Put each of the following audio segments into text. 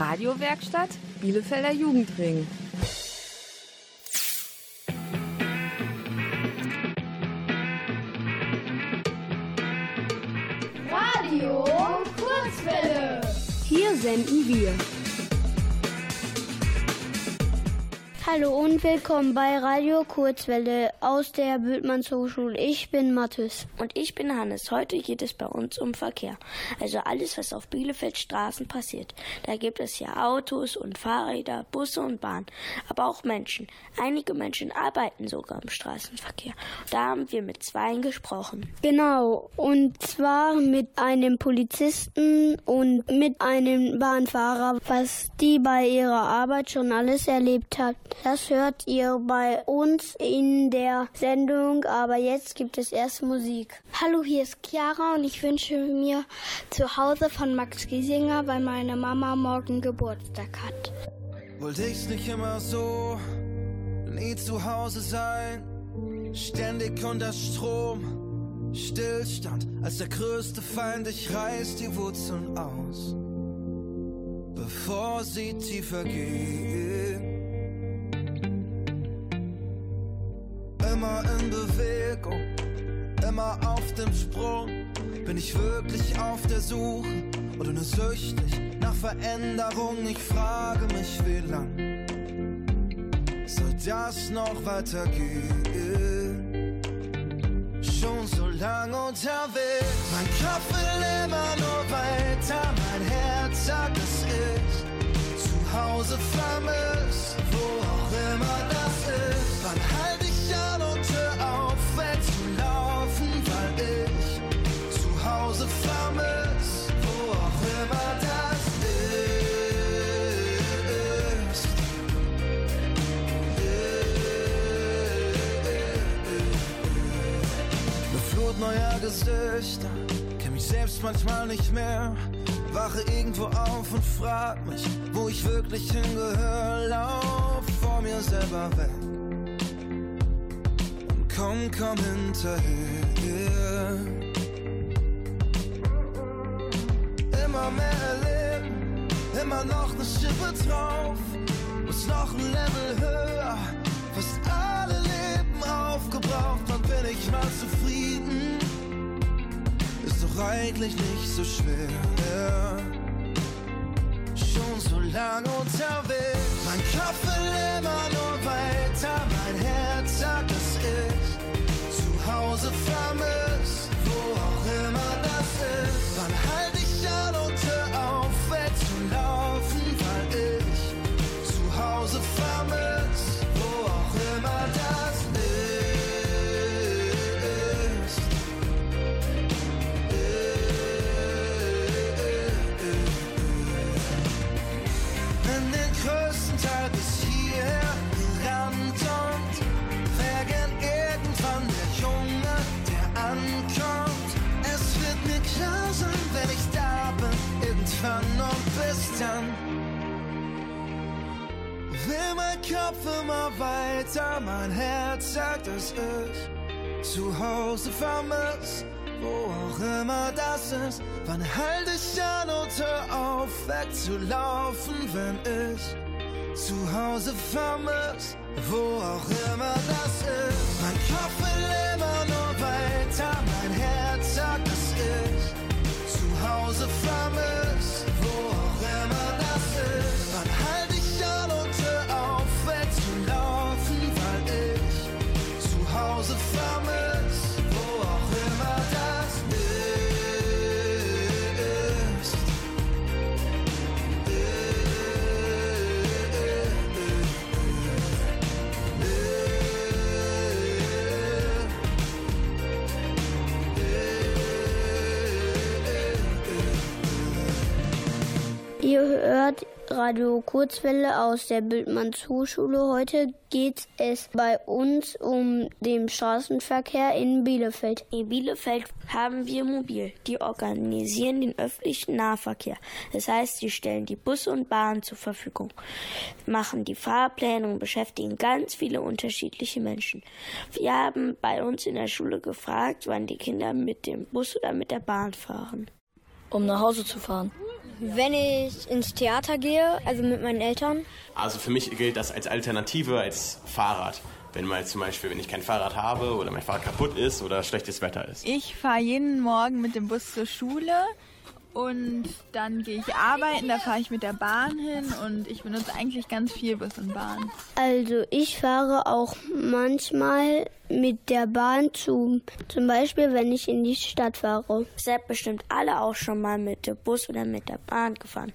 Radiowerkstatt Bielefelder Jugendring. Radio Kurzwelle. Hier senden wir Hallo und willkommen bei Radio Kurzwelle aus der Bültmanns Hochschule. Ich bin Mathis. Und ich bin Hannes. Heute geht es bei uns um Verkehr. Also alles, was auf Bielefeld Straßen passiert. Da gibt es ja Autos und Fahrräder, Busse und Bahnen, aber auch Menschen. Einige Menschen arbeiten sogar im Straßenverkehr. Da haben wir mit zweien gesprochen. Genau, und zwar mit einem Polizisten und mit einem Bahnfahrer, was die bei ihrer Arbeit schon alles erlebt hat. Das hört ihr bei uns in der Sendung, aber jetzt gibt es erst Musik. Hallo, hier ist Chiara und ich wünsche mir zu Hause von Max Giesinger, weil meine Mama morgen Geburtstag hat. Wollte ich's nicht immer so, nie zu Hause sein, ständig unter Strom, Stillstand als der größte Feind, ich reiß die Wurzeln aus, bevor sie tiefer gehen. Immer in Bewegung, immer auf dem Sprung. Bin ich wirklich auf der Suche oder nur süchtig nach Veränderung? Ich frage mich, wie lang soll das noch weitergehen? Schon so lang unterwegs, mein Kopf will immer nur weiter, mein Herz sagt, dass ich zu Hause vermisst, neuer Gesichter, kenn mich selbst manchmal nicht mehr. Wache irgendwo auf und frag mich, wo ich wirklich hingehöre. Lauf vor mir selber weg komm, komm hinterher. Immer mehr erleben, immer noch eine Schippe drauf, muss noch ein Level höher. Fast alle Leben aufgebraucht, dann bin ich mal zufrieden. Ist doch eigentlich nicht so schwer. Schon so lang unterwegs, mein Kopf will immer nur weiter, mein Herz sagt, dass ich zu Hause vermiss, wo auch immer das ist. Wann halt irgendwann und bis dann. Will mein Kopf immer weiter, mein Herz sagt, dass ich zu Hause vermiss, wo auch immer das ist. Wann halt ich an und hör auf, wegzulaufen, wenn ich zu Hause vermiss, wo auch immer das ist. Mein Kopf will immer nur weiter, mein Herz sagt, dass ich zu Hause vermiss, Ihr hört Radio Kurzwelle aus der Bildmanns Hochschule. Heute geht es bei uns um den Straßenverkehr in Bielefeld. In Bielefeld haben wir Mobil. Die organisieren den öffentlichen Nahverkehr. Das heißt, sie stellen die Busse und Bahnen zur Verfügung, machen die Fahrpläne und beschäftigen ganz viele unterschiedliche Menschen. Wir haben bei uns in der Schule gefragt, wann die Kinder mit dem Bus oder mit der Bahn fahren. um nach Hause zu fahren. Wenn ich ins Theater gehe, also mit meinen Eltern. Also für mich gilt das als Alternative als Fahrrad. Wenn mal zum Beispiel, wenn ich kein Fahrrad habe oder mein Fahrrad kaputt ist oder schlechtes Wetter ist. Ich fahre jeden Morgen mit dem Bus zur Schule und dann gehe ich arbeiten, da fahre ich mit der Bahn hin und ich benutze eigentlich ganz viel Bus und Bahn. Also ich fahre auch manchmal mit der Bahn zu. Zum Beispiel, wenn ich in die Stadt fahre. Seid bestimmt alle auch schon mal mit dem Bus oder mit der Bahn gefahren.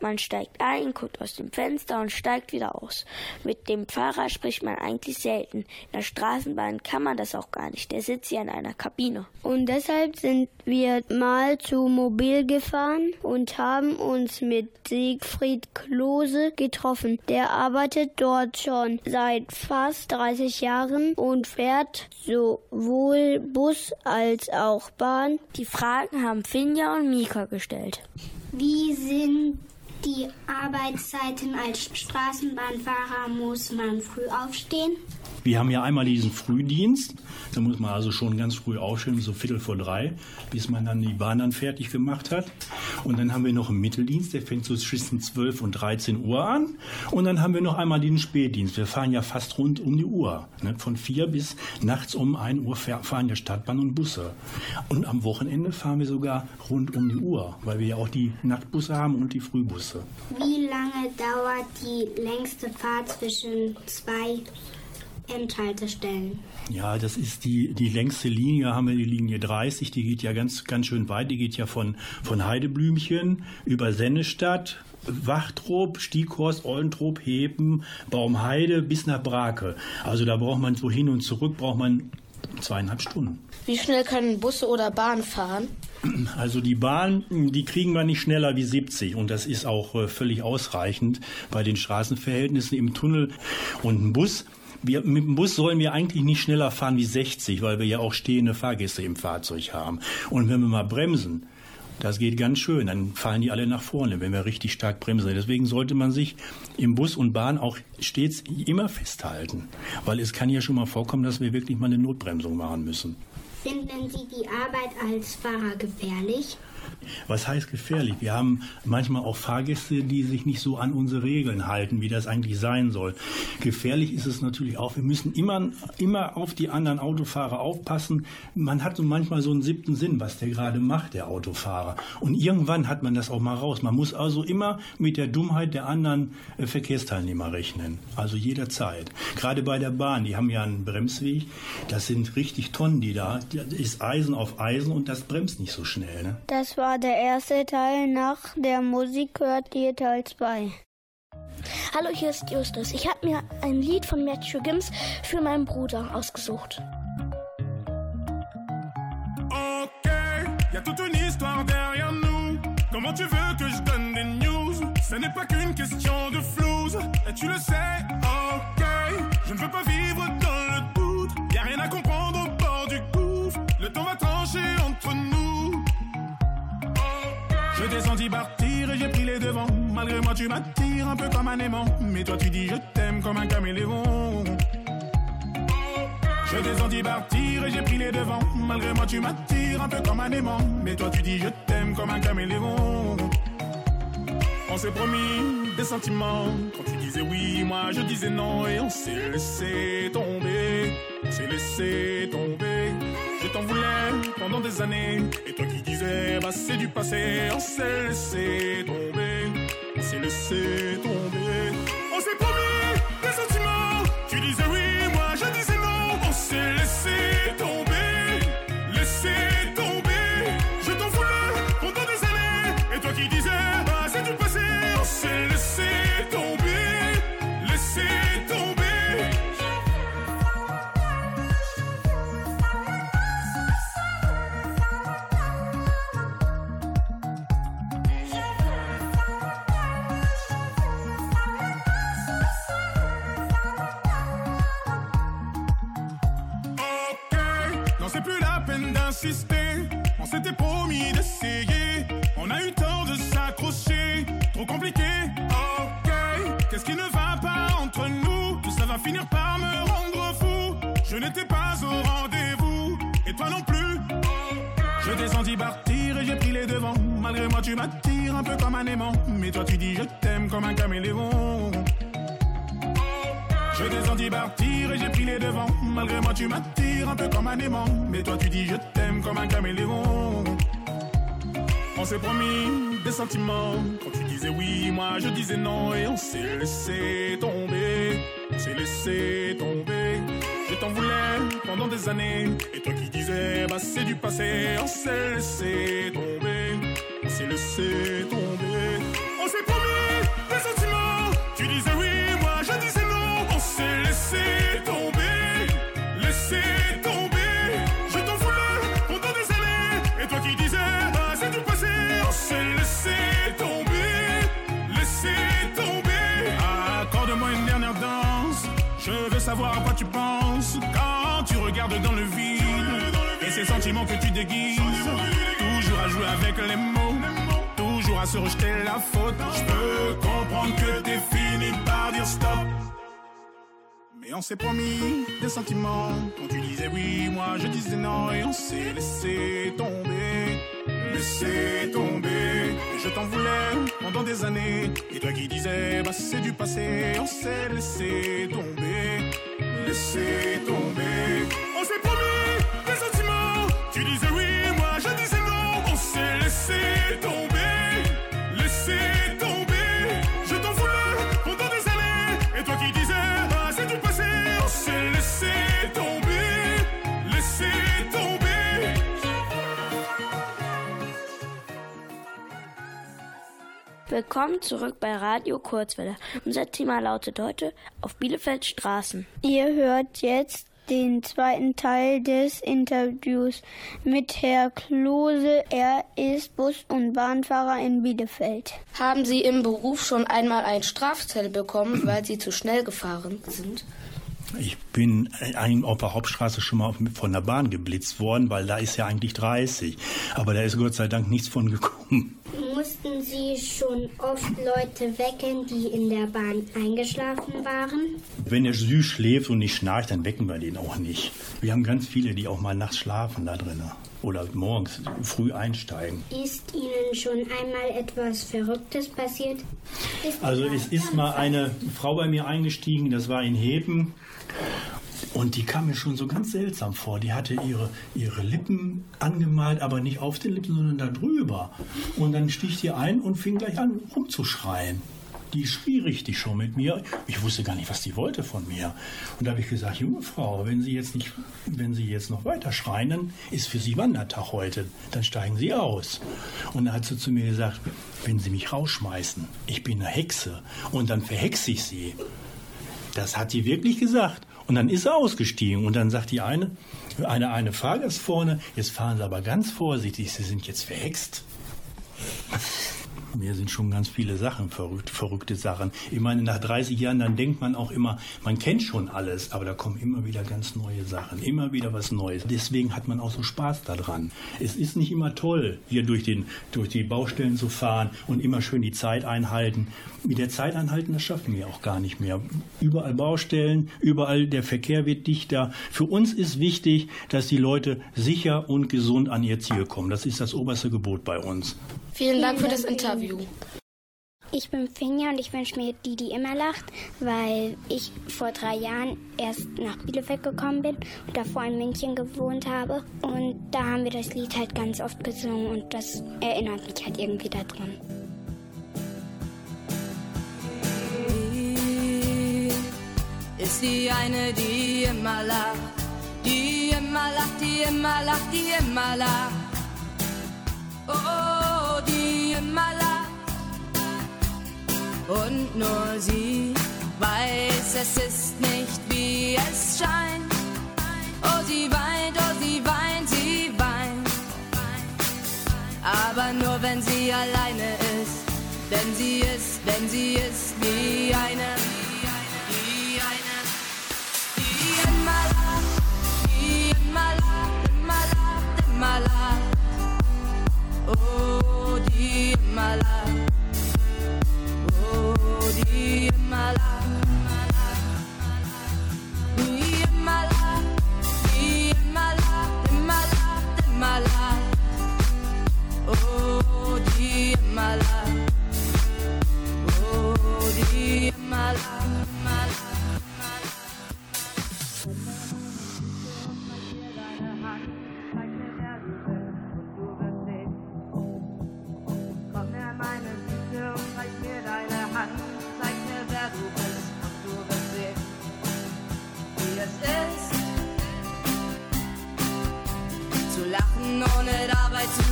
Man steigt ein, guckt aus dem Fenster und steigt wieder aus. Mit dem Fahrer spricht man eigentlich selten. In der Straßenbahn kann man das auch gar nicht. Der sitzt ja in einer Kabine. Und deshalb sind wir mal zu Mobil gefahren und haben uns mit Siegfried Klose getroffen. Der arbeitet dort schon seit fast 30 Jahren und fährt sowohl Bus als auch Bahn. Die Fragen haben Finja und Mika gestellt. Wie sind die Arbeitszeiten als Straßenbahnfahrer? Muss man früh aufstehen? Wir haben ja einmal diesen Frühdienst. Da muss man also schon ganz früh aufstehen, so Viertel vor drei, bis man dann die Bahn dann fertig gemacht hat. Und dann haben wir noch einen Mitteldienst, der fängt so zwischen 12 und 13 Uhr an. Und dann haben wir noch einmal den Spätdienst. Wir fahren ja fast rund um die Uhr. Ne? Von vier bis nachts um 1 Uhr fahren ja Stadtbahn und Busse. Und am Wochenende fahren wir sogar rund um die Uhr, weil wir ja auch die Nachtbusse haben und die Frühbusse. Wie lange dauert die längste Fahrt zwischen zwei Endhaltestellen. Ja, das ist die, die längste Linie, haben wir die Linie 30, die geht ja ganz, ganz schön weit, die geht ja von, von Heideblümchen über Sennestadt, Wachtrop, Stieghorst, Ollentrop, Heben, Baumheide bis nach Brake. Also da braucht man so hin und zurück, braucht man zweieinhalb Stunden. Wie schnell können Busse oder Bahn fahren? Also die Bahn, die kriegen wir nicht schneller wie 70 und das ist auch äh, völlig ausreichend bei den Straßenverhältnissen im Tunnel. Und ein Bus, wir, mit dem Bus sollen wir eigentlich nicht schneller fahren wie 60, weil wir ja auch stehende Fahrgäste im Fahrzeug haben. Und wenn wir mal bremsen, das geht ganz schön, dann fallen die alle nach vorne, wenn wir richtig stark bremsen. Deswegen sollte man sich im Bus und Bahn auch stets immer festhalten, weil es kann ja schon mal vorkommen, dass wir wirklich mal eine Notbremsung machen müssen. Finden Sie die Arbeit als Fahrer gefährlich? Was heißt gefährlich? Wir haben manchmal auch Fahrgäste, die sich nicht so an unsere Regeln halten, wie das eigentlich sein soll. Gefährlich ist es natürlich auch. Wir müssen immer, immer auf die anderen Autofahrer aufpassen. Man hat so manchmal so einen siebten Sinn, was der gerade macht, der Autofahrer. Und irgendwann hat man das auch mal raus. Man muss also immer mit der Dummheit der anderen äh, Verkehrsteilnehmer rechnen. Also jederzeit. Gerade bei der Bahn, die haben ja einen Bremsweg. Das sind richtig Tonnen, die da. Das ist Eisen auf Eisen und das bremst nicht so schnell. Ne? Das war der erste Teil. Nach der Musik hört ihr Teil 2. Hallo, hier ist Justus. Ich habe mir ein Lied von Matthew Gims für meinen Bruder ausgesucht. Ok, y a toute une histoire derrière nous. Comment tu veux que je donne des news Ce n'est pas qu'une question de flouze. Et tu le sais, ok. Je ne veux pas vivre dans senti partir et j'ai pris les devants. Malgré moi, tu m'attires un peu comme un aimant. Mais toi, tu dis je t'aime comme un caméléon. Je t'ai senti partir et j'ai pris les devants. Malgré moi, tu m'attires un peu comme un aimant. Mais toi, tu dis je t'aime comme un caméléon. On s'est promis des sentiments. Quand tu disais oui, moi je disais non. Et on s'est laissé tomber. On s'est laissé tomber. Je t'en voulais pendant des années. Et toi qui disais, bah c'est du passé. On s'est laissé tomber. On s'est laissé tomber. Tu m'attires un peu comme un aimant. Mais toi, tu dis je t'aime comme un caméléon. On s'est promis des sentiments. Quand tu disais oui, moi je disais non. Et on s'est laissé tomber. On s'est laissé tomber. Je t'en voulais pendant des années. Et toi qui disais, bah c'est du passé. On s'est laissé tomber. On s'est laissé tomber. On s'est promis que tu déguises. Toujours à jouer avec les mots. Toujours à se rejeter la faute. Je peux comprendre que t'es fini par dire stop. Mais on s'est promis des sentiments. Quand tu disais oui, moi je disais non. Et on s'est laissé tomber. Laissé tomber. Et je t'en voulais pendant des années. Et toi qui disais, bah c'est du passé. On s'est laissé tomber. Laissé tomber. On s'est promis Willkommen zurück bei Radio Kurzwelle. Unser Thema lautet heute auf Bielefeld Straßen. Ihr hört jetzt den zweiten Teil des Interviews mit Herr Klose. Er ist Bus- und Bahnfahrer in Bielefeld. Haben Sie im Beruf schon einmal ein Strafzettel bekommen, weil Sie zu schnell gefahren sind? Ich bin auf der Hauptstraße schon mal von der Bahn geblitzt worden, weil da ist ja eigentlich 30. Aber da ist Gott sei Dank nichts von gekommen. Mussten Sie schon oft Leute wecken, die in der Bahn eingeschlafen waren? Wenn er süß schläft und nicht schnarcht, dann wecken wir den auch nicht. Wir haben ganz viele, die auch mal nachts schlafen da drin. Oder morgens früh einsteigen. Ist Ihnen schon einmal etwas Verrücktes passiert? Ist Also es ist mal eine Frau bei mir eingestiegen, das war in Heben. Und die kam mir schon so ganz seltsam vor. Die hatte ihre, ihre Lippen angemalt, aber nicht auf den Lippen, sondern da drüber. Und dann stieg die ein und fing gleich an rumzuschreien. Die schrie richtig schon mit mir. Ich wusste gar nicht, was die wollte von mir. Und da habe ich gesagt, junge Frau, wenn Sie jetzt nicht, wenn Sie jetzt noch weiter schreien, ist für Sie Wandertag heute. Dann steigen Sie aus. Und dann hat sie zu mir gesagt, wenn Sie mich rausschmeißen, ich bin eine Hexe und dann verhexe ich Sie. Das hat sie wirklich gesagt. Und dann ist sie ausgestiegen. Und dann sagt die eine, eine, eine Fahrgast vorne, jetzt fahren Sie aber ganz vorsichtig, Sie sind jetzt verhext. Mir sind schon ganz viele Sachen verrückt, verrückte Sachen. Ich meine, nach 30 Jahren, dann denkt man auch immer, man kennt schon alles, aber da kommen immer wieder ganz neue Sachen, immer wieder was Neues. Deswegen hat man auch so Spaß daran. Es ist nicht immer toll, hier durch, den, durch die Baustellen zu fahren und immer schön die Zeit einhalten. Mit der Zeit einhalten, das schaffen wir auch gar nicht mehr. Überall Baustellen, überall der Verkehr wird dichter. Für uns ist wichtig, dass die Leute sicher und gesund an ihr Ziel kommen. Das ist das oberste Gebot bei uns. Vielen Dank für das Interview. Ich bin Finja und ich wünsche mir die, die immer lacht, weil ich vor drei Jahren erst nach Bielefeld gekommen bin und davor in München gewohnt habe. Und da haben wir das Lied halt ganz oft gesungen und das erinnert mich halt irgendwie daran. ist die eine, die immer lacht, die immer lacht, die immer lacht, die immer lacht. Und nur sie weiß, es ist nicht wie es scheint. Oh, sie weint, oh, sie weint, sie weint. Aber nur wenn sie alleine ist, denn sie ist, denn sie ist wie eine. Die eine, die immer die immer lacht, immer lacht, immer lacht. Oh, die immer lacht. Oh, die immer lacht. Die immer lacht, die immer lacht, immer lacht, immer lacht. Oh, die immer lacht. lacht. Oh, die immer lacht, immer lacht,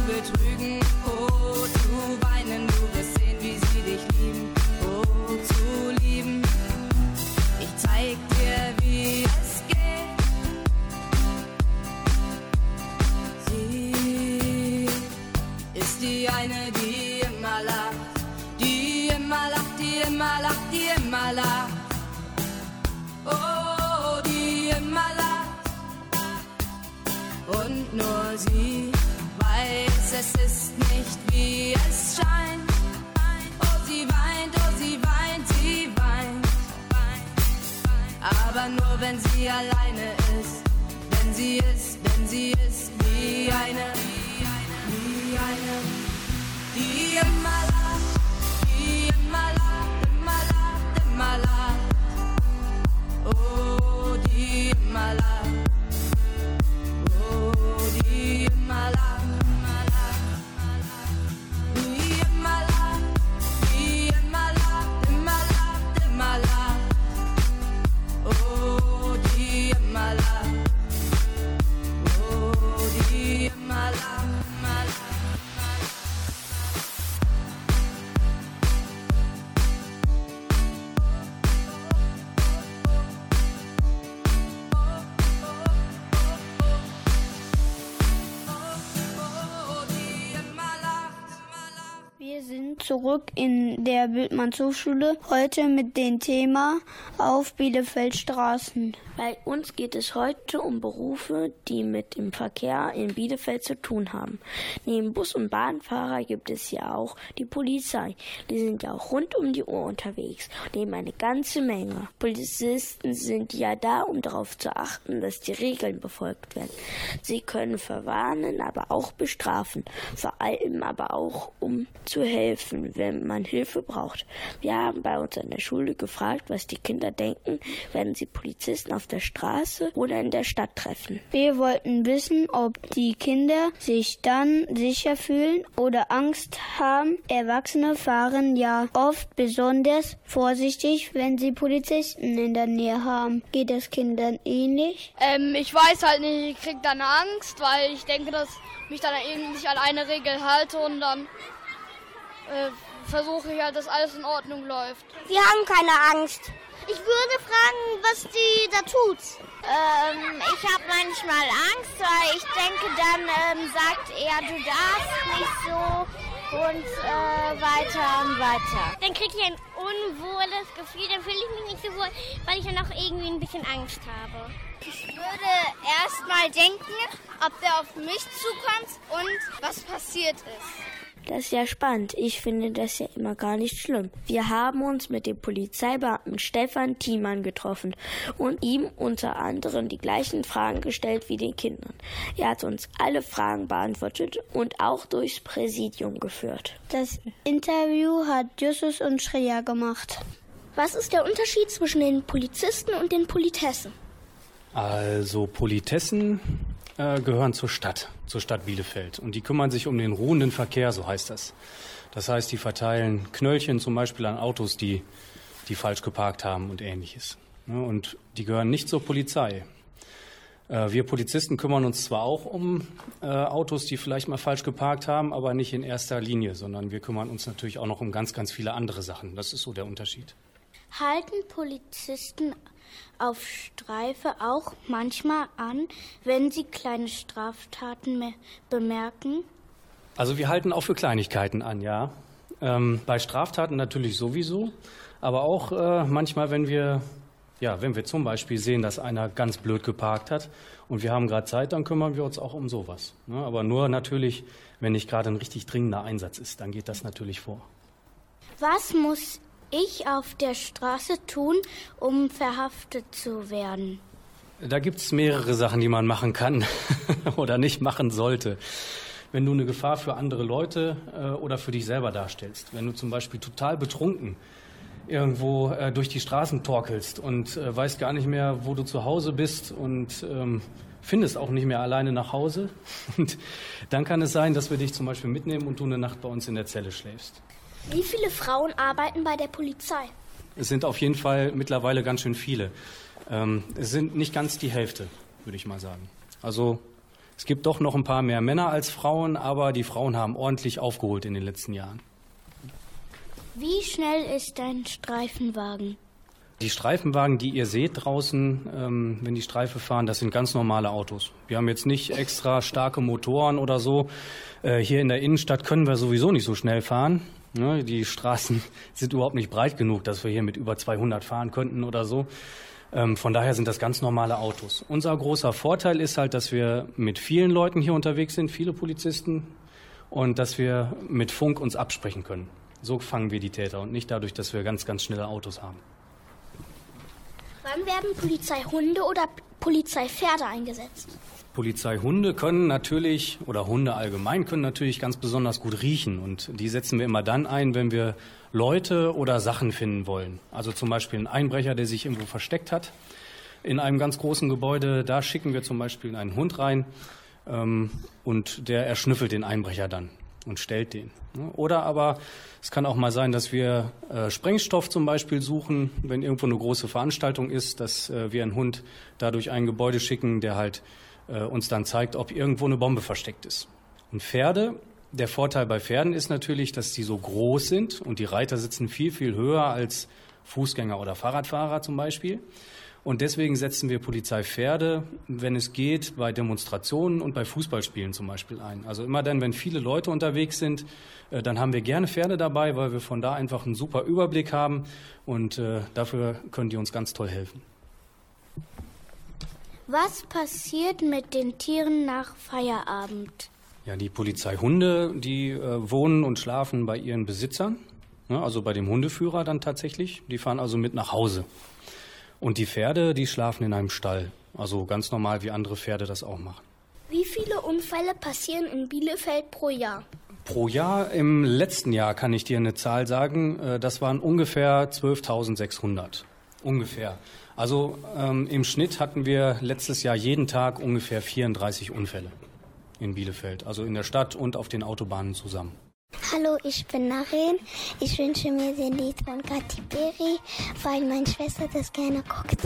betrügen. Oh, zu weinen, du wirst sehen, wie sie dich lieben. Oh, zu lieben. Ich zeig dir, wie es geht. Sie ist die eine, die immer lacht. Die immer lacht, die immer lacht, die immer lacht. Oh, die immer lacht. Und nur sie wie es scheint. Oh, sie weint, oh, sie weint, sie weint. Aber nur wenn sie alleine ist. Wenn sie ist, wenn sie ist wie eine, wie eine, die immer lacht, die immer lacht, immer lacht, immer lacht. Oh, die immer lacht. Zurück in der Bildmanns Hochschule, heute mit dem Thema auf Bielefeldstraßen. Bei uns geht es heute um Berufe, die mit dem Verkehr in Bielefeld zu tun haben. Neben Bus- und Bahnfahrer gibt es ja auch die Polizei. Die sind ja auch rund um die Uhr unterwegs und nehmen eine ganze Menge. Polizisten sind ja da, um darauf zu achten, dass die Regeln befolgt werden. Sie können verwarnen, aber auch bestrafen. Vor allem aber auch, um zu helfen, wenn man Hilfe braucht. Wir haben bei uns an der Schule gefragt, was die Kinder denken, wenn sie Polizisten auf der Straße oder in der Stadt treffen. Wir wollten wissen, ob die Kinder sich dann sicher fühlen oder Angst haben. Erwachsene fahren ja oft besonders vorsichtig, wenn sie Polizisten in der Nähe haben. Geht es Kindern ähnlich? Ähm, ich weiß halt nicht, ich krieg dann Angst, weil ich denke, dass mich dann irgendwie nicht an eine Regel halte und dann äh, versuche ich halt, dass alles in Ordnung läuft. Wir haben keine Angst. Ich würde fragen, was die da tut. Ähm, ich habe manchmal Angst, weil ich denke, dann ähm, sagt er, du darfst nicht so und äh, weiter und weiter. Dann kriege ich ein unwohles Gefühl, dann fühle ich mich nicht so wohl, weil ich dann auch irgendwie ein bisschen Angst habe. Ich würde erst mal denken, ob der auf mich zukommt und was passiert ist. Das ist ja spannend. Ich finde das ja immer gar nicht schlimm. Wir haben uns mit dem Polizeibeamten Stefan Thiemann getroffen und ihm unter anderem die gleichen Fragen gestellt wie den Kindern. Er hat uns alle Fragen beantwortet und auch durchs Präsidium geführt. Das Interview hat Justus und Shreya gemacht. Was ist der Unterschied zwischen den Polizisten und den Politessen? Also Politessen äh, gehören zur Stadt, zur Stadt Bielefeld. Und die kümmern sich um den ruhenden Verkehr, so heißt das. Das heißt, die verteilen Knöllchen zum Beispiel an Autos, die, die falsch geparkt haben und ähnliches. Und die gehören nicht zur Polizei. Äh, wir Polizisten kümmern uns zwar auch um äh, Autos, die vielleicht mal falsch geparkt haben, aber nicht in erster Linie, sondern wir kümmern uns natürlich auch noch um ganz, ganz viele andere Sachen. Das ist so der Unterschied. Halten Polizisten auf Streife auch manchmal an, wenn sie kleine Straftaten bemerken? Also wir halten auch für Kleinigkeiten an, ja. Ähm, bei Straftaten natürlich sowieso, aber auch äh, manchmal, wenn wir, ja, wenn wir zum Beispiel sehen, dass einer ganz blöd geparkt hat und wir haben gerade Zeit, dann kümmern wir uns auch um sowas. Ne? Aber nur natürlich, wenn nicht gerade ein richtig dringender Einsatz ist, dann geht das natürlich vor. Was muss ich auf der Straße tun, um verhaftet zu werden? Da gibt es mehrere Sachen, die man machen kann oder nicht machen sollte. wenn du eine Gefahr für andere Leute äh, oder für dich selber darstellst. Wenn du zum Beispiel total betrunken irgendwo äh, durch die Straßen torkelst und äh, weißt gar nicht mehr, wo du zu Hause bist und ähm, findest auch nicht mehr alleine nach Hause. Und dann kann es sein, dass wir dich zum Beispiel mitnehmen und du eine Nacht bei uns in der Zelle schläfst. Wie viele Frauen arbeiten bei der Polizei? Es sind auf jeden Fall mittlerweile ganz schön viele. Ähm, es sind nicht ganz die Hälfte, würde ich mal sagen. Also es gibt doch noch ein paar mehr Männer als Frauen, aber die Frauen haben ordentlich aufgeholt in den letzten Jahren. Wie schnell ist dein Streifenwagen? Die Streifenwagen, die ihr seht draußen, ähm, wenn die Streife fahren, das sind ganz normale Autos. Wir haben jetzt nicht extra starke Motoren oder so. Äh, hier in der Innenstadt können wir sowieso nicht so schnell fahren. Ne? Die Straßen sind überhaupt nicht breit genug, dass wir hier mit über 200 fahren könnten oder so. Ähm, von daher sind das ganz normale Autos. Unser großer Vorteil ist halt, dass wir mit vielen Leuten hier unterwegs sind, viele Polizisten, und dass wir mit Funk uns absprechen können. So fangen wir die Täter und nicht dadurch, dass wir ganz, ganz schnelle Autos haben. Wann werden Polizeihunde oder Polizeipferde eingesetzt? Polizeihunde können natürlich, oder Hunde allgemein können natürlich ganz besonders gut riechen. Und die setzen wir immer dann ein, wenn wir Leute oder Sachen finden wollen. Also zum Beispiel ein Einbrecher, der sich irgendwo versteckt hat. In einem ganz großen Gebäude, da schicken wir zum Beispiel einen Hund rein ähm, und der erschnüffelt den Einbrecher dann und stellt den. Oder aber es kann auch mal sein, dass wir äh, Sprengstoff zum Beispiel suchen, wenn irgendwo eine große Veranstaltung ist, dass äh, wir einen Hund da durch ein Gebäude schicken, der halt äh, uns dann zeigt, ob irgendwo eine Bombe versteckt ist. Und Pferde, der Vorteil bei Pferden ist natürlich, dass sie so groß sind und die Reiter sitzen viel, viel höher als Fußgänger oder Fahrradfahrer zum Beispiel. Und deswegen setzen wir Polizeipferde, wenn es geht, bei Demonstrationen und bei Fußballspielen zum Beispiel ein. Also immer dann, wenn viele Leute unterwegs sind, äh, dann haben wir gerne Pferde dabei, weil wir von da einfach einen super Überblick haben und äh, dafür können die uns ganz toll helfen. Was passiert mit den Tieren nach Feierabend? Ja, die Polizeihunde, die äh, wohnen und schlafen bei ihren Besitzern, ne, also bei dem Hundeführer dann tatsächlich. Die fahren also mit nach Hause. Und die Pferde, die schlafen in einem Stall, also ganz normal, wie andere Pferde das auch machen. Wie viele Unfälle passieren in Bielefeld pro Jahr? Pro Jahr im letzten Jahr kann ich dir eine Zahl sagen, äh, das waren ungefähr 12.600. Ungefähr. Also ähm, im Schnitt hatten wir letztes Jahr jeden Tag ungefähr 34 Unfälle in Bielefeld, also in der Stadt und auf den Autobahnen zusammen. Hallo, ich bin Naren. Ich wünsche mir den Lied von Katy Perry, weil meine Schwester das gerne guckt.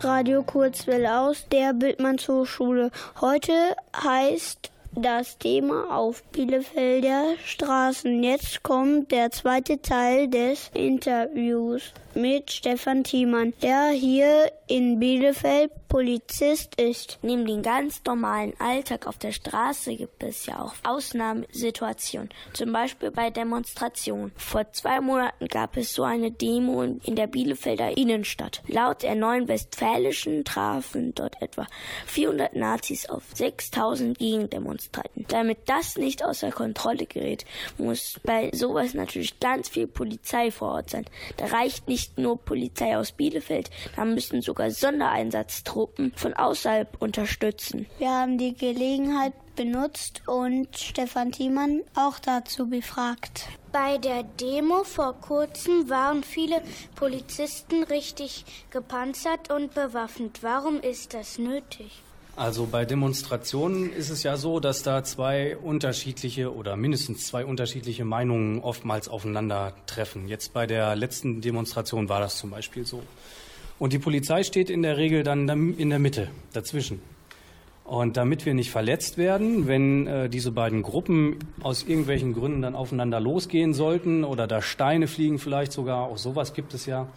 Radio Kurzwelle aus der Bildmanns Hochschule. Heute heißt das Thema auf Bielefelder Straßen. Jetzt kommt der zweite Teil des Interviews mit Stefan Thiemann, der hier in Bielefeld Polizist ist. Neben dem ganz normalen Alltag auf der Straße gibt es ja auch Ausnahmesituationen, zum Beispiel bei Demonstrationen. Vor zwei Monaten gab es so eine Demo in der Bielefelder Innenstadt. Laut der neuen Westfälischen trafen dort etwa 400 Nazis auf 6000 Gegendemonstranten. Damit das nicht außer Kontrolle gerät, muss bei sowas natürlich ganz viel Polizei vor Ort sein. Da reicht nicht nicht nur Polizei aus Bielefeld, da müssen sogar Sondereinsatztruppen von außerhalb unterstützen. Wir haben die Gelegenheit benutzt und Stefan Thiemann auch dazu befragt. Bei der Demo vor kurzem waren viele Polizisten richtig gepanzert und bewaffnet. Warum ist das nötig? Also bei Demonstrationen ist es ja so, dass da zwei unterschiedliche oder mindestens zwei unterschiedliche Meinungen oftmals aufeinandertreffen. Jetzt bei der letzten Demonstration war das zum Beispiel so. Und die Polizei steht in der Regel dann in der Mitte, dazwischen. Und damit wir nicht verletzt werden, wenn äh, diese beiden Gruppen aus irgendwelchen Gründen dann aufeinander losgehen sollten oder da Steine fliegen vielleicht sogar, auch sowas gibt es ja,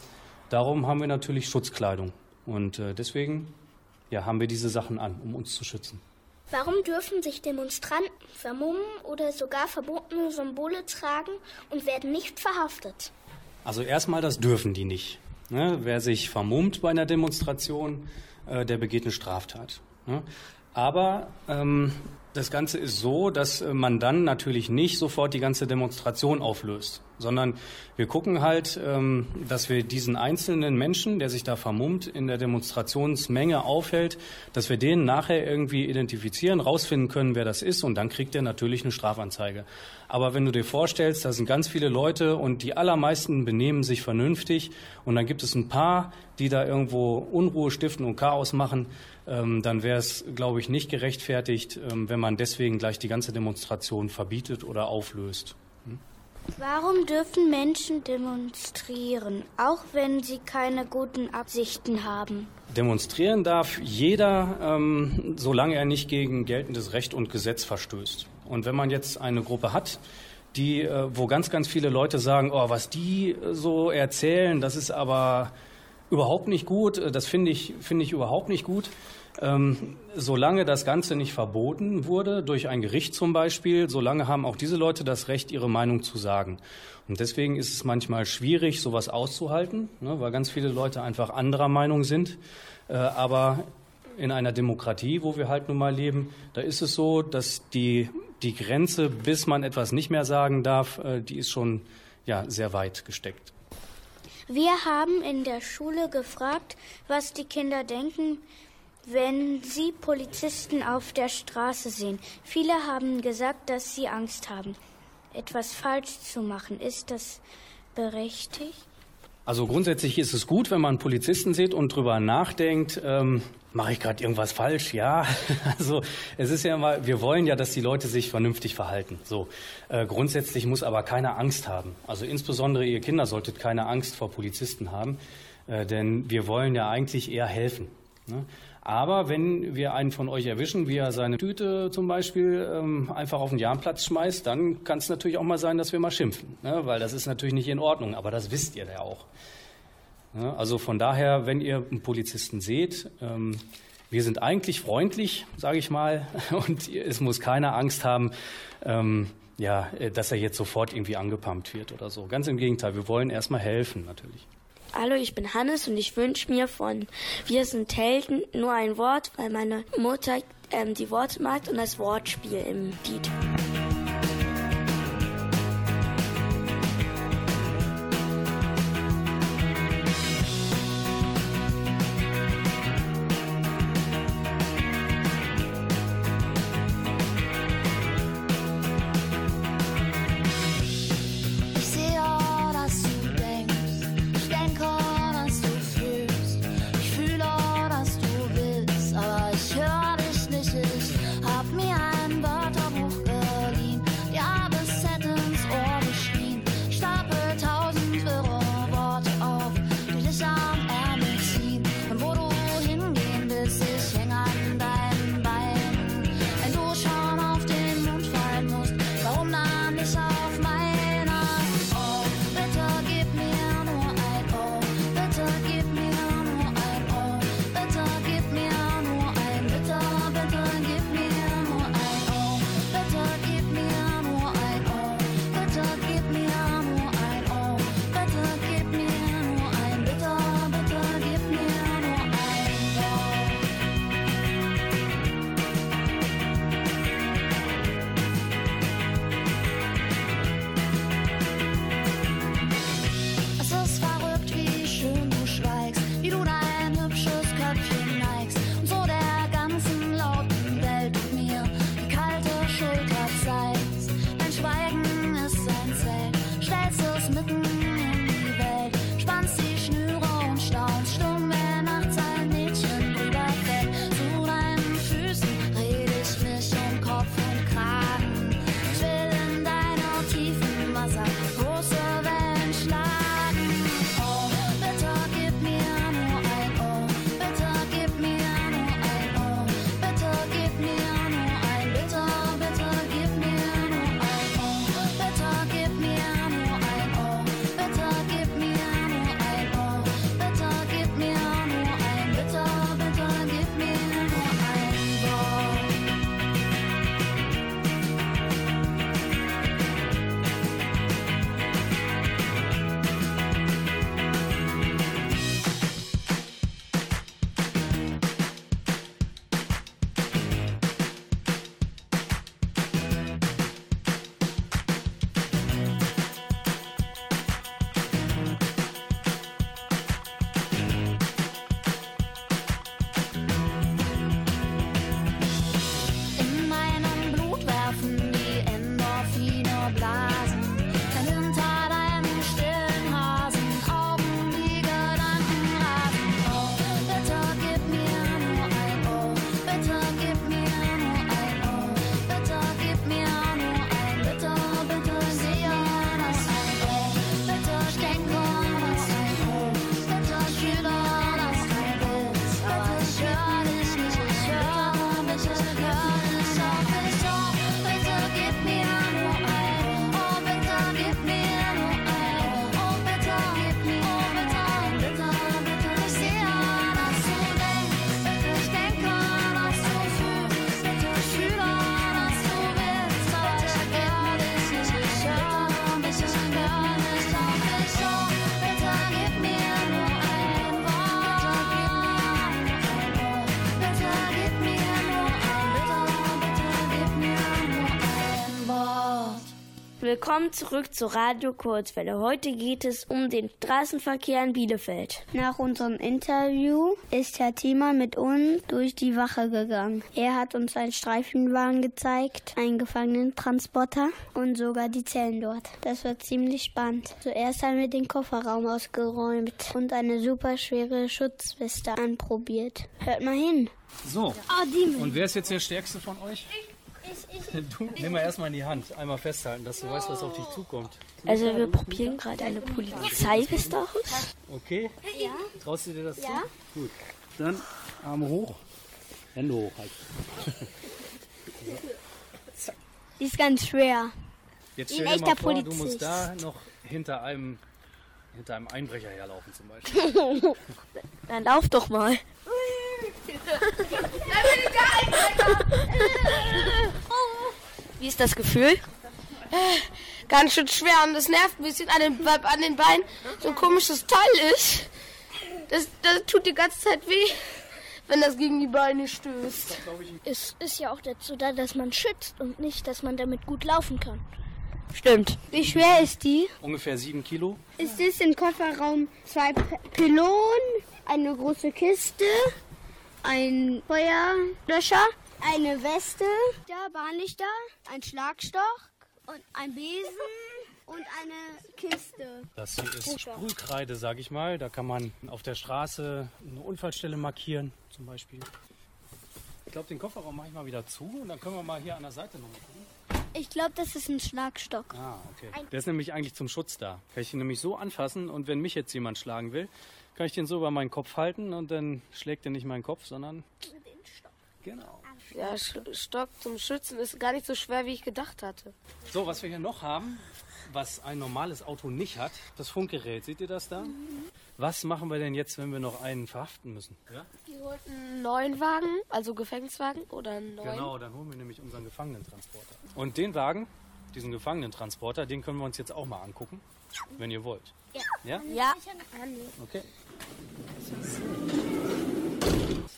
darum haben wir natürlich Schutzkleidung. Und äh, deswegen ja, haben wir diese Sachen an, um uns zu schützen. Warum dürfen sich Demonstranten vermummen oder sogar verbotene Symbole tragen und werden nicht verhaftet? Also erstmal, das dürfen die nicht. Ne? Wer sich vermummt bei einer Demonstration, äh, der begeht eine Straftat. Ne? Aber ähm, das Ganze ist so, dass äh, man dann natürlich nicht sofort die ganze Demonstration auflöst, sondern wir gucken halt, ähm, dass wir diesen einzelnen Menschen, der sich da vermummt, in der Demonstrationsmenge aufhält, dass wir den nachher irgendwie identifizieren, rausfinden können, wer das ist und dann kriegt er natürlich eine Strafanzeige. Aber wenn du dir vorstellst, da sind ganz viele Leute und die allermeisten benehmen sich vernünftig und dann gibt es ein paar, die da irgendwo Unruhe stiften und Chaos machen, ähm, dann wäre es, glaube ich, nicht gerechtfertigt, ähm, wenn man deswegen gleich die ganze Demonstration verbietet oder auflöst. Warum dürfen Menschen demonstrieren, auch wenn sie keine guten Absichten haben? Demonstrieren darf jeder, ähm, solange er nicht gegen geltendes Recht und Gesetz verstößt. Und wenn man jetzt eine Gruppe hat, die, äh, wo ganz, ganz viele Leute sagen, oh, was die so erzählen, das ist aber überhaupt nicht gut, äh, das finde ich, finde ich überhaupt nicht gut. Ähm, solange das Ganze nicht verboten wurde, durch ein Gericht zum Beispiel, solange haben auch diese Leute das Recht, ihre Meinung zu sagen. Und deswegen ist es manchmal schwierig, sowas auszuhalten, ne, weil ganz viele Leute einfach anderer Meinung sind. Äh, aber in einer Demokratie, wo wir halt nun mal leben, da ist es so, dass die, die Grenze, bis man etwas nicht mehr sagen darf, äh, die ist schon ja, sehr weit gesteckt. Wir haben in der Schule gefragt, was die Kinder denken, wenn sie Polizisten auf der Straße sehen. Viele haben gesagt, dass sie Angst haben, etwas falsch zu machen. Ist das berechtigt? Also grundsätzlich ist es gut, wenn man Polizisten sieht und drüber nachdenkt, ähm, mache ich gerade irgendwas falsch? Ja. Also es ist ja mal, wir wollen ja, dass die Leute sich vernünftig verhalten. So äh, grundsätzlich muss aber keiner Angst haben. Also insbesondere ihr Kinder solltet keine Angst vor Polizisten haben, äh, denn wir wollen ja eigentlich eher helfen. Ne? Aber wenn wir einen von euch erwischen, wie er seine Tüte zum Beispiel ähm, einfach auf den Jahnplatz schmeißt, dann kann es natürlich auch mal sein, dass wir mal schimpfen, ne? weil das ist natürlich nicht in Ordnung. Aber das wisst ihr ja auch. Ne? Also von daher, wenn ihr einen Polizisten seht, ähm, wir sind eigentlich freundlich, sage ich mal, und es muss keiner Angst haben, ähm, ja, dass er jetzt sofort irgendwie angepumpt wird oder so. Ganz im Gegenteil, wir wollen erstmal helfen natürlich. Hallo, ich bin Hannes und ich wünsche mir von Wir sind Helden nur ein Wort, weil meine Mutter ähm, die Worte mag und das Wortspiel im Lied. Willkommen zurück zu Radio Kurzwelle. Heute geht es um den Straßenverkehr in Bielefeld. Nach unserem Interview ist Herr Thiemann mit uns durch die Wache gegangen. Er hat uns einen Streifenwagen gezeigt, einen Gefangenentransporter und sogar die Zellen dort. Das war ziemlich spannend. Zuerst haben wir den Kofferraum ausgeräumt und eine super schwere Schutzweste anprobiert. Hört mal hin. So. Ah, Und wer ist jetzt der Stärkste von euch? Du, nimm mal erstmal in die Hand. Einmal festhalten, dass du weißt, was auf dich zukommt. Also wir probieren gerade eine Polizeiweste aus. Okay? Ja. Traust du dir das Ja. zu? Gut. Dann Arme hoch. Hände hoch halt. Die ist ganz schwer. Jetzt stell dir mal vor, du Polizist. musst da noch hinter einem, hinter einem Einbrecher herlaufen zum Beispiel. Dann lauf doch mal. Wie ist das Gefühl? Ganz schön schwer und das nervt ein bisschen an den, an den Beinen so ein komisches Teil ist. Das, das tut die ganze Zeit weh, wenn das gegen die Beine stößt. Es ist ja auch dazu da, dass man schützt und nicht, dass man damit gut laufen kann. Stimmt. Wie schwer ist die? Ungefähr sieben Kilo. Es ist im Kofferraum zwei P Pylonen, eine große Kiste, ein Feuerlöscher, eine Weste, da Bahnlichter, ein Schlagstock und ein Besen und eine Kiste. Das hier ist Sprühkreide, sag ich mal. Da kann man auf der Straße eine Unfallstelle markieren, zum Beispiel. Ich glaube, den Kofferraum mache ich mal wieder zu und dann können wir mal hier an der Seite nochmal gucken. Ich glaube, das ist ein Schlagstock. Ah, okay. Der ist nämlich eigentlich zum Schutz da. Kann ich ihn nämlich so anfassen und wenn mich jetzt jemand schlagen will, kann ich den so über meinen Kopf halten und dann schlägt er nicht meinen Kopf, sondern Genau. Ja, Sch- Stock zum Schützen ist gar nicht so schwer, wie ich gedacht hatte. So, was wir hier noch haben, was ein normales Auto nicht hat, das Funkgerät. Seht ihr das da? Was machen wir denn jetzt, wenn wir noch einen verhaften müssen? Ja? Wir wollten einen neuen Wagen, also Gefängniswagen oder einen neuen. Genau, dann holen wir nämlich unseren Gefangenentransporter. Und den Wagen, diesen Gefangenentransporter, den können wir uns jetzt auch mal angucken, wenn ihr wollt. Ja. Ja? Ja. Okay.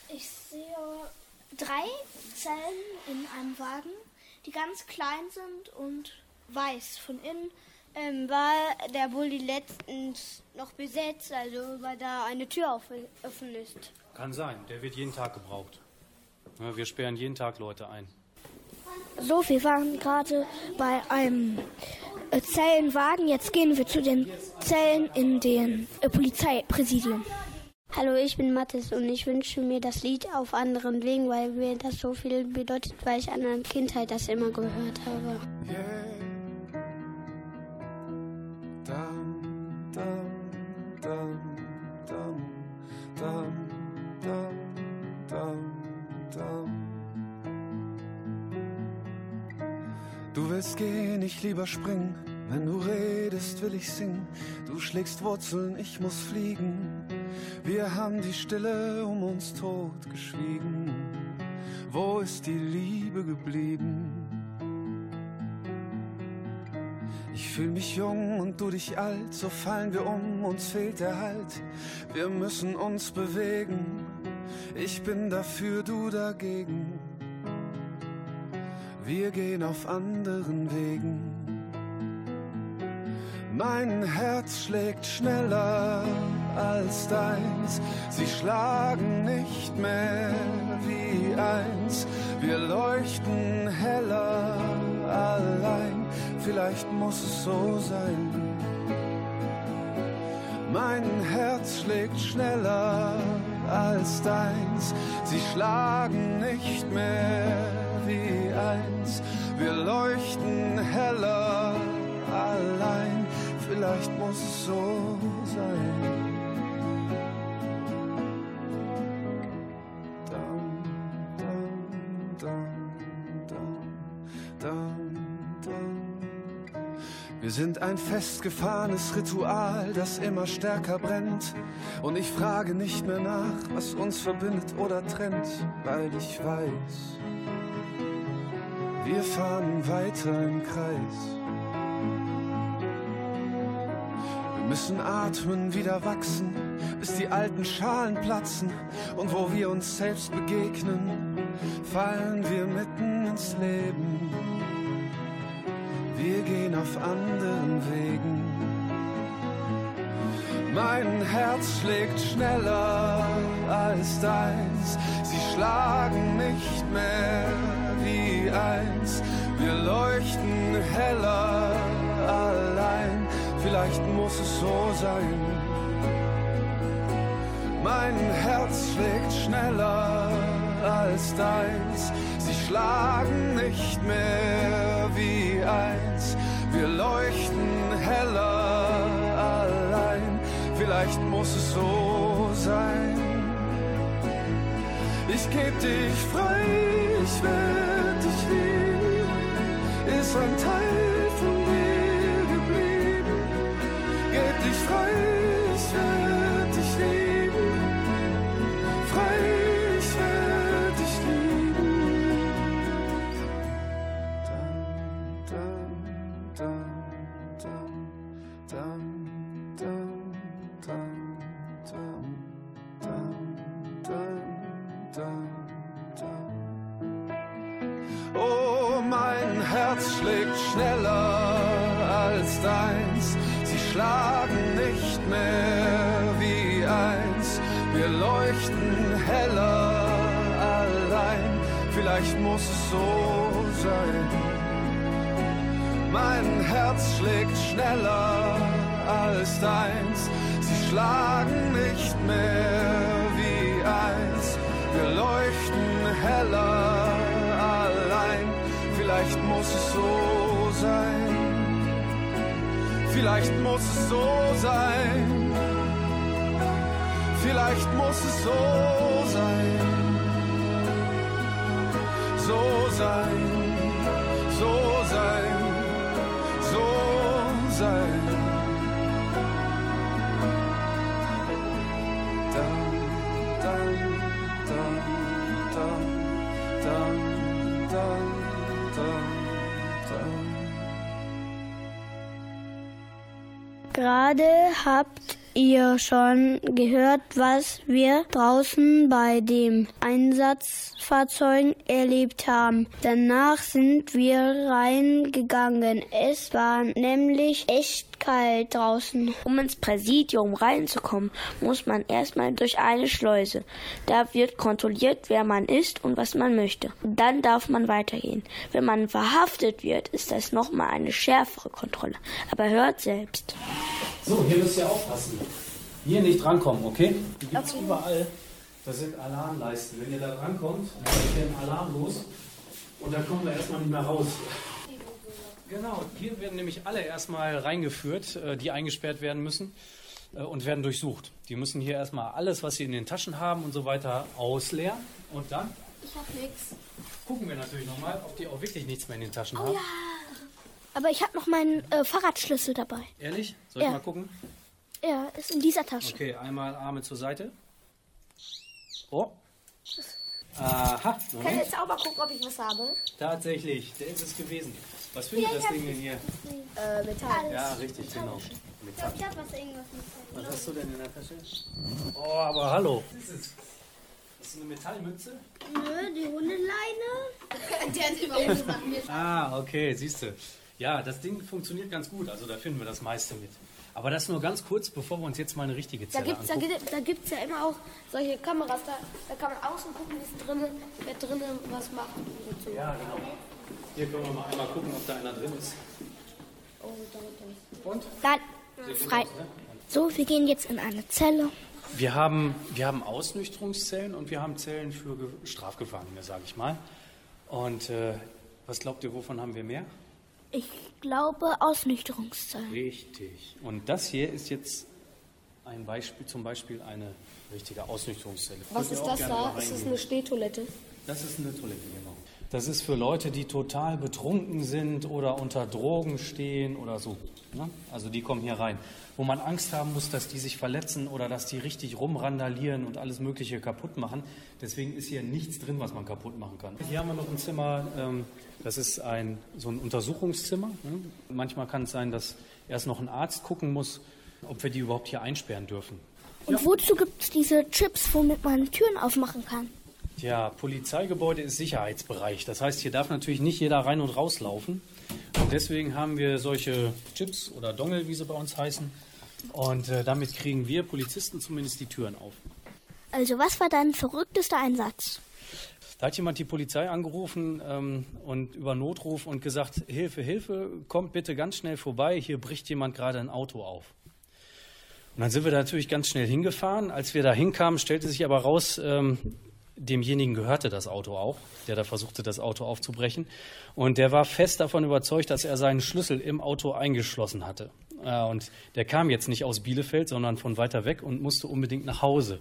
Ich sehe drei Zellen in einem Wagen, die ganz klein sind und weiß von innen. Ähm, war der Bulli letztens noch besetzt, also weil da eine Tür auf, offen ist. Kann sein, der wird jeden Tag gebraucht. Ja, wir sperren jeden Tag Leute ein. So, wir waren gerade bei einem äh, Zellenwagen. Jetzt gehen wir zu den Zellen in den äh, Polizeipräsidium. Hallo, ich bin Mathis und ich wünsche mir das Lied auf anderen Wegen, weil mir das so viel bedeutet, weil ich an der Kindheit das immer gehört habe. Dum, dum, dum, dum, dum, dum, dum, dum. Du willst gehen, ich lieber springen. Wenn du redest, will ich singen. Du schlägst Wurzeln, ich muss fliegen. Wir haben die Stille um uns tot geschwiegen. Wo ist die Liebe geblieben? Ich fühl mich jung und du dich alt, so fallen wir um, uns fehlt der Halt. Wir müssen uns bewegen. Ich bin dafür, du dagegen. Wir gehen auf anderen Wegen. Mein Herz schlägt schneller als deins. Sie schlagen nicht mehr wie eins. Wir leuchten heller allein. Vielleicht muss es so sein. Mein Herz schlägt schneller als deins. Sie schlagen nicht mehr wie eins. Wir leuchten heller allein. Vielleicht muss es so sein. Wir sind ein festgefahrenes Ritual, das immer stärker brennt. Und ich frage nicht mehr nach, was uns verbindet oder trennt, weil ich weiß, wir fahren weiter im Kreis. Müssen atmen, wieder wachsen, bis die alten Schalen platzen. Und wo wir uns selbst begegnen, fallen wir mitten ins Leben. Wir gehen auf anderen Wegen. Mein Herz schlägt schneller als deins. Sie schlagen nicht mehr wie eins. Wir leuchten heller allein. Vielleicht muss es so sein. Mein Herz schlägt schneller als deins. Sie schlagen nicht mehr wie eins. Wir leuchten heller allein. Vielleicht muss es so sein. Ich geb dich frei, ich werd dich lieben. Ist ein Teil Herz schlägt schneller als deins. Sie schlagen nicht mehr wie eins. Wir leuchten heller allein. Vielleicht muss es so sein. Vielleicht muss es so sein. Vielleicht muss es so sein. So sein. Ihr schon gehört, was wir draußen bei dem Einsatzfahrzeugen erlebt haben. Danach sind wir reingegangen. Es war nämlich echt kalt draußen. Um ins Präsidium reinzukommen, muss man erstmal durch eine Schleuse. Da wird kontrolliert, wer man ist und was man möchte. Dann darf man weitergehen. Wenn man verhaftet wird, ist das nochmal eine schärfere Kontrolle. Aber hört selbst. So, hier müsst ihr aufpassen. Hier nicht drankommen, okay? Die gibt es überall. Das sind Alarmleisten. Wenn ihr da drankommt, dann geht ein Alarm los und dann kommen wir erstmal nicht mehr raus. Genau, hier werden nämlich alle erstmal reingeführt, äh, die eingesperrt werden müssen äh, und werden durchsucht. Die müssen hier erstmal alles, was sie in den Taschen haben und so weiter, ausleeren. Und dann Ich hab nix. gucken wir natürlich nochmal, ob die auch wirklich nichts mehr in den Taschen Oh haben. ja. Aber ich habe noch meinen äh, Fahrradschlüssel dabei. Ehrlich? Soll ich Ja. mal gucken? Ja, ist in dieser Tasche. Okay, einmal Arme zur Seite. Oh. Aha, Kann ich Moment. jetzt auch mal gucken, ob ich was habe? Tatsächlich, der ist es gewesen. Was findet das ich Ding denn hier? Äh, Metall. Ja, richtig, genau. Metall. Ich hab was irgendwas mit. Was hast du denn in der Tasche? Oh, aber hallo. Was ist es? Das ist eine Metallmütze? Nö, die Hundeleine. Der hat überhaupt nach mir. Ah, okay, siehst du. Ja, das Ding funktioniert ganz gut, also da finden wir das meiste mit. Aber das nur ganz kurz, bevor wir uns jetzt mal eine richtige Da Zelle gibt's, da, angucken. gibt- da gibt's ja immer auch solche Kameras, da, da kann man außen gucken, wie es drinnen, wer drinnen was macht. Und so. Ja, genau. Hier können wir mal einmal gucken, ob da einer drin ist. Oh. Und? Nein, gut frei. ne? So, wir gehen jetzt in eine Zelle. Wir haben, wir haben Ausnüchterungszellen und wir haben Zellen für Ge- Strafgefangene, sage ich mal. Und äh, was glaubt ihr, wovon haben wir mehr? Ich glaube Ausnüchterungszellen. Richtig. Und das hier ist jetzt ein Beispiel, zum Beispiel eine richtige Ausnüchterungszelle. Was Könnt ist das da? Ist das eine Stehtoilette? Das ist eine Toilette, genau. Das ist für Leute, die total betrunken sind oder unter Drogen stehen oder so. Ne? Also die kommen hier rein. Wo man Angst haben muss, dass die sich verletzen oder dass die richtig rumrandalieren und alles Mögliche kaputt machen. Deswegen ist hier nichts drin, was man kaputt machen kann. Hier haben wir noch ein Zimmer, ähm, das ist ein, so ein Untersuchungszimmer. Ne? Manchmal kann es sein, dass erst noch ein Arzt gucken muss, ob wir die überhaupt hier einsperren dürfen. Und wozu gibt's diese Chips, womit man Türen aufmachen kann? Ja, Polizeigebäude ist Sicherheitsbereich. Das heißt, hier darf natürlich nicht jeder rein und rauslaufen. Und deswegen haben wir solche Chips oder Dongel, wie sie bei uns heißen. Und äh, damit kriegen wir Polizisten zumindest die Türen auf. Also, was war dein verrücktester Einsatz? Da hat jemand die Polizei angerufen ähm, und über Notruf und gesagt, Hilfe, Hilfe, kommt bitte ganz schnell vorbei, hier bricht jemand gerade ein Auto auf. Und dann sind wir da natürlich ganz schnell hingefahren. Als wir da hinkamen, stellte sich aber raus, ähm, demjenigen gehörte das Auto auch, der da versuchte, das Auto aufzubrechen. Und der war fest davon überzeugt, dass er seinen Schlüssel im Auto eingeschlossen hatte. Äh, und der kam jetzt nicht aus Bielefeld, sondern von weiter weg und musste unbedingt nach Hause.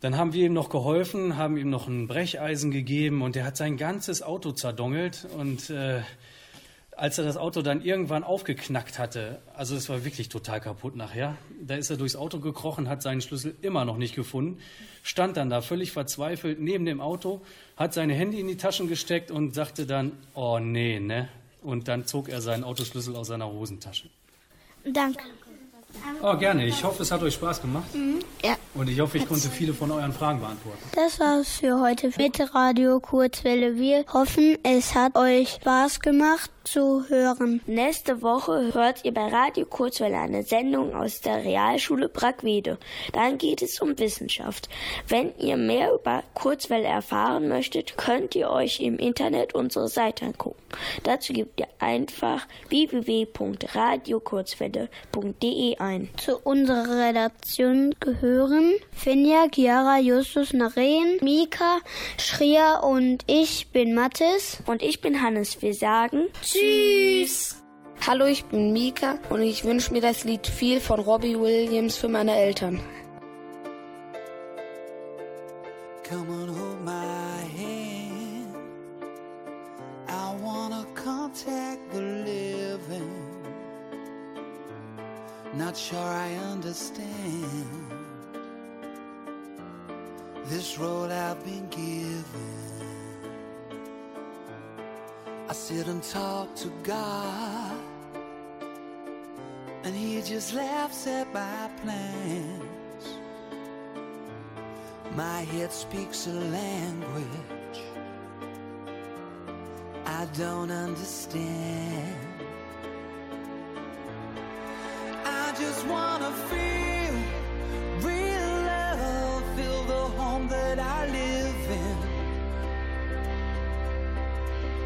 Dann haben wir ihm noch geholfen, haben ihm noch ein Brecheisen gegeben und er hat sein ganzes Auto zerdongelt. Und äh, als er das Auto dann irgendwann aufgeknackt hatte, also es war wirklich total kaputt nachher, da ist er durchs Auto gekrochen, hat seinen Schlüssel immer noch nicht gefunden, stand dann da völlig verzweifelt neben dem Auto, hat seine Handy in die Taschen gesteckt und sagte dann, oh nee, ne? Und dann zog er seinen Autoschlüssel aus seiner Hosentasche. Danke. Oh, gerne. Ich hoffe, es hat euch Spaß gemacht. Mhm. Ja. Und ich hoffe, ich konnte viele von euren Fragen beantworten. Das war's für heute mit Radio Kurzwelle. Wir hoffen, es hat euch Spaß gemacht zu hören. Nächste Woche hört ihr bei Radio Kurzwelle eine Sendung aus der Realschule Brackwede. Dann geht es um Wissenschaft. Wenn ihr mehr über Kurzwelle erfahren möchtet, könnt ihr euch im Internet unsere Seite angucken. Dazu gebt ihr einfach www.radiokurzwelle.de ein. Zu unserer Redaktion gehören Finja, Chiara, Justus, Naren, Mika, Schria und ich bin Mathis. Und ich bin Hannes. Wir sagen Tschüss. Hallo, ich bin Mika und ich wünsche mir das Lied viel von Robbie Williams für meine Eltern. Come on, hold my hand. I wanna contact the living. Not sure I understand this road I've been given. I sit and talk to God, and He just laughs at my plans. My head speaks a language I don't understand. I just wanna feel real love, feel the home that I live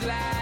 glad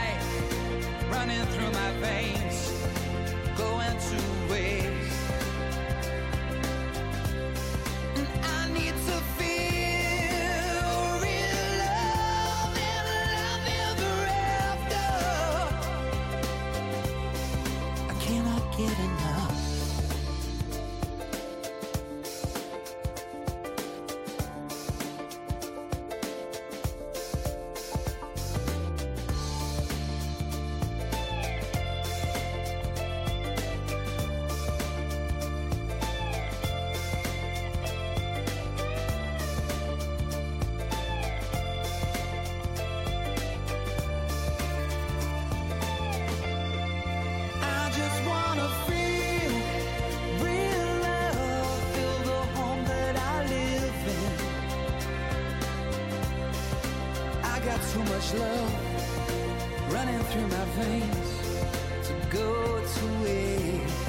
got too much love running through my veins to go to waste.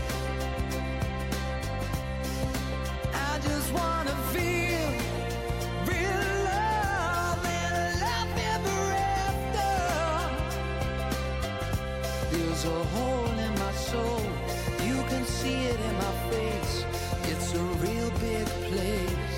I just wanna feel real love and love ever after. There's a hole in my soul. You can see it in my face. It's a real big place.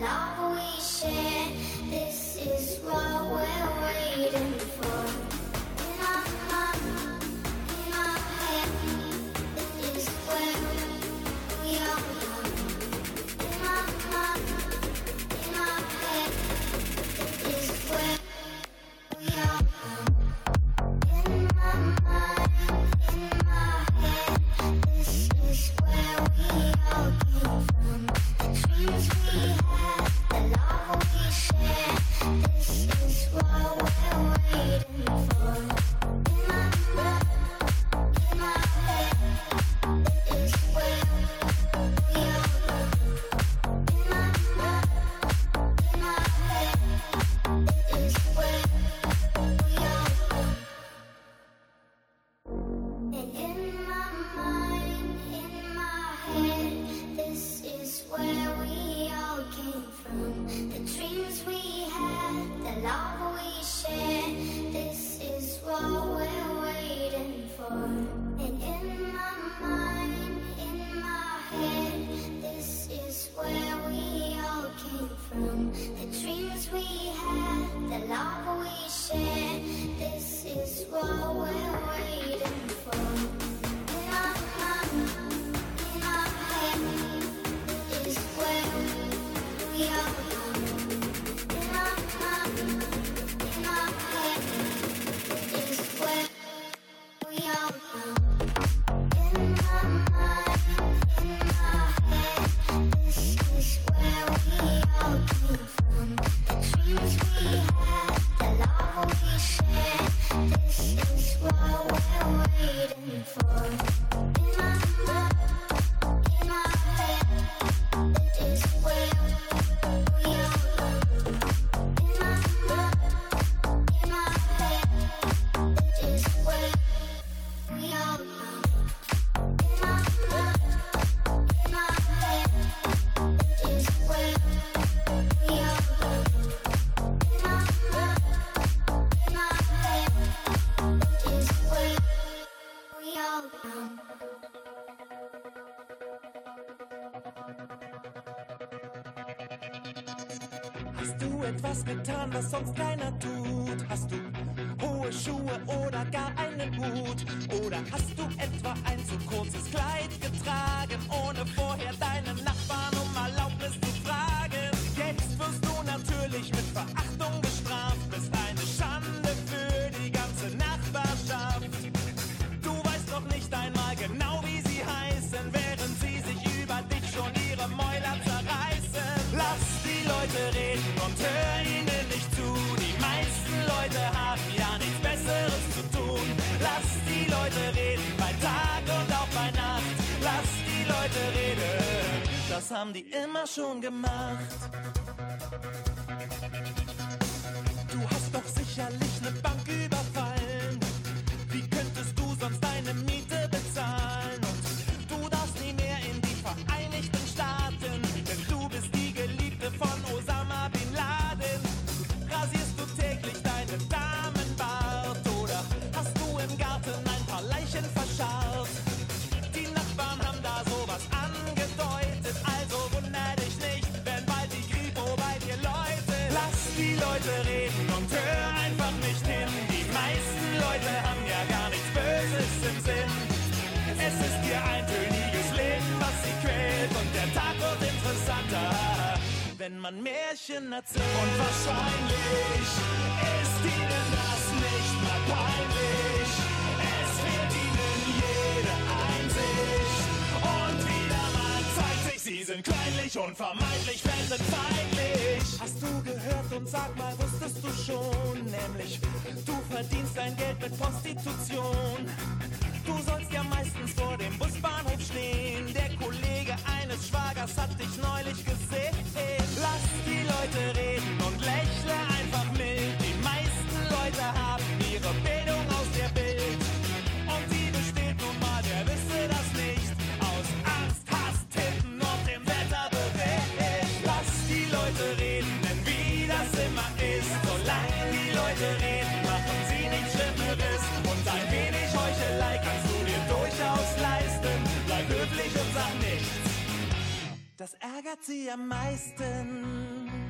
Love getan, was die immer schon gemacht. Man Märchen erzählt. Und wahrscheinlich ist ihnen das nicht mal peinlich. Es fehlt ihnen jede Einsicht. Und wieder mal zeigt sich, sie sind kleinlich und vermeintlich fremdenfeindlich. Hast du gehört und sag mal, wusstest du schon? Nämlich, du verdienst dein Geld mit Prostitution. Du sollst ja meistens vor dem Busbahnhof stehen. Der Kollege eines Schwagers hat dich neulich gesehen. Leute reden und lächle einfach mild. Die meisten Leute haben ihre Bildung aus der Bild. Und die besteht nun mal, wer wüsste das nicht. Aus Angst, Hass, Tippen und dem Wetterbericht. Lass die Leute reden, denn wie das immer ist. Solange die Leute reden, machen sie nichts Schlimmeres. Und ein wenig Heuchelei kannst du dir durchaus leisten. Bleib höflich und sag nichts. Das ärgert sie am meisten.